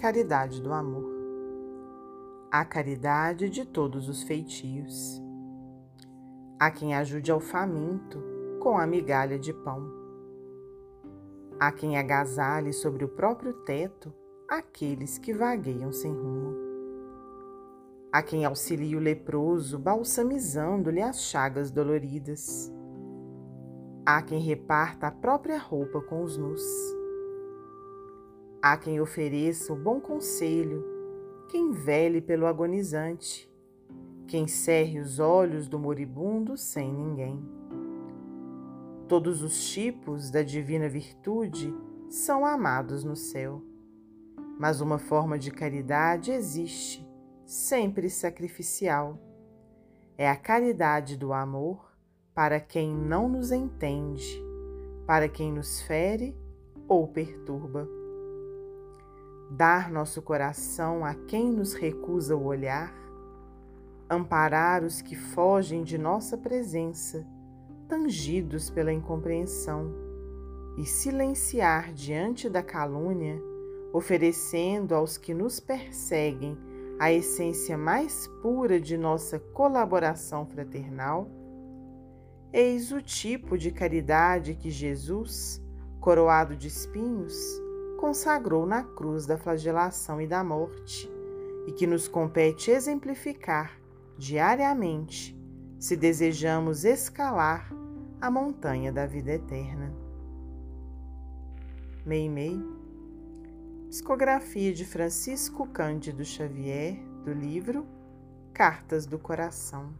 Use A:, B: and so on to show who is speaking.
A: Caridade do amor. A caridade de todos os feitios. Há quem ajude ao faminto com a migalha de pão. Há quem agasalhe sobre o próprio teto aqueles que vagueiam sem rumo. Há quem auxilie o leproso balsamizando-lhe as chagas doloridas. Há quem reparta a própria roupa com os nus. Há quem ofereça o bom conselho, quem vele pelo agonizante, quem cerre os olhos do moribundo sem ninguém. Todos os tipos da divina virtude são amados no céu, mas uma forma de caridade existe, sempre sacrificial. É a caridade do amor para quem não nos entende, para quem nos fere ou perturba. Dar nosso coração a quem nos recusa o olhar, amparar os que fogem de nossa presença, tangidos pela incompreensão, e silenciar diante da calúnia, oferecendo aos que nos perseguem a essência mais pura de nossa colaboração fraternal. Eis o tipo de caridade que Jesus, coroado de espinhos, consagrou na cruz da flagelação e da morte, e que nos compete exemplificar diariamente, se desejamos escalar a montanha da vida eterna. Meimei, psicografia de Francisco Cândido Xavier, do livro Cartas do Coração.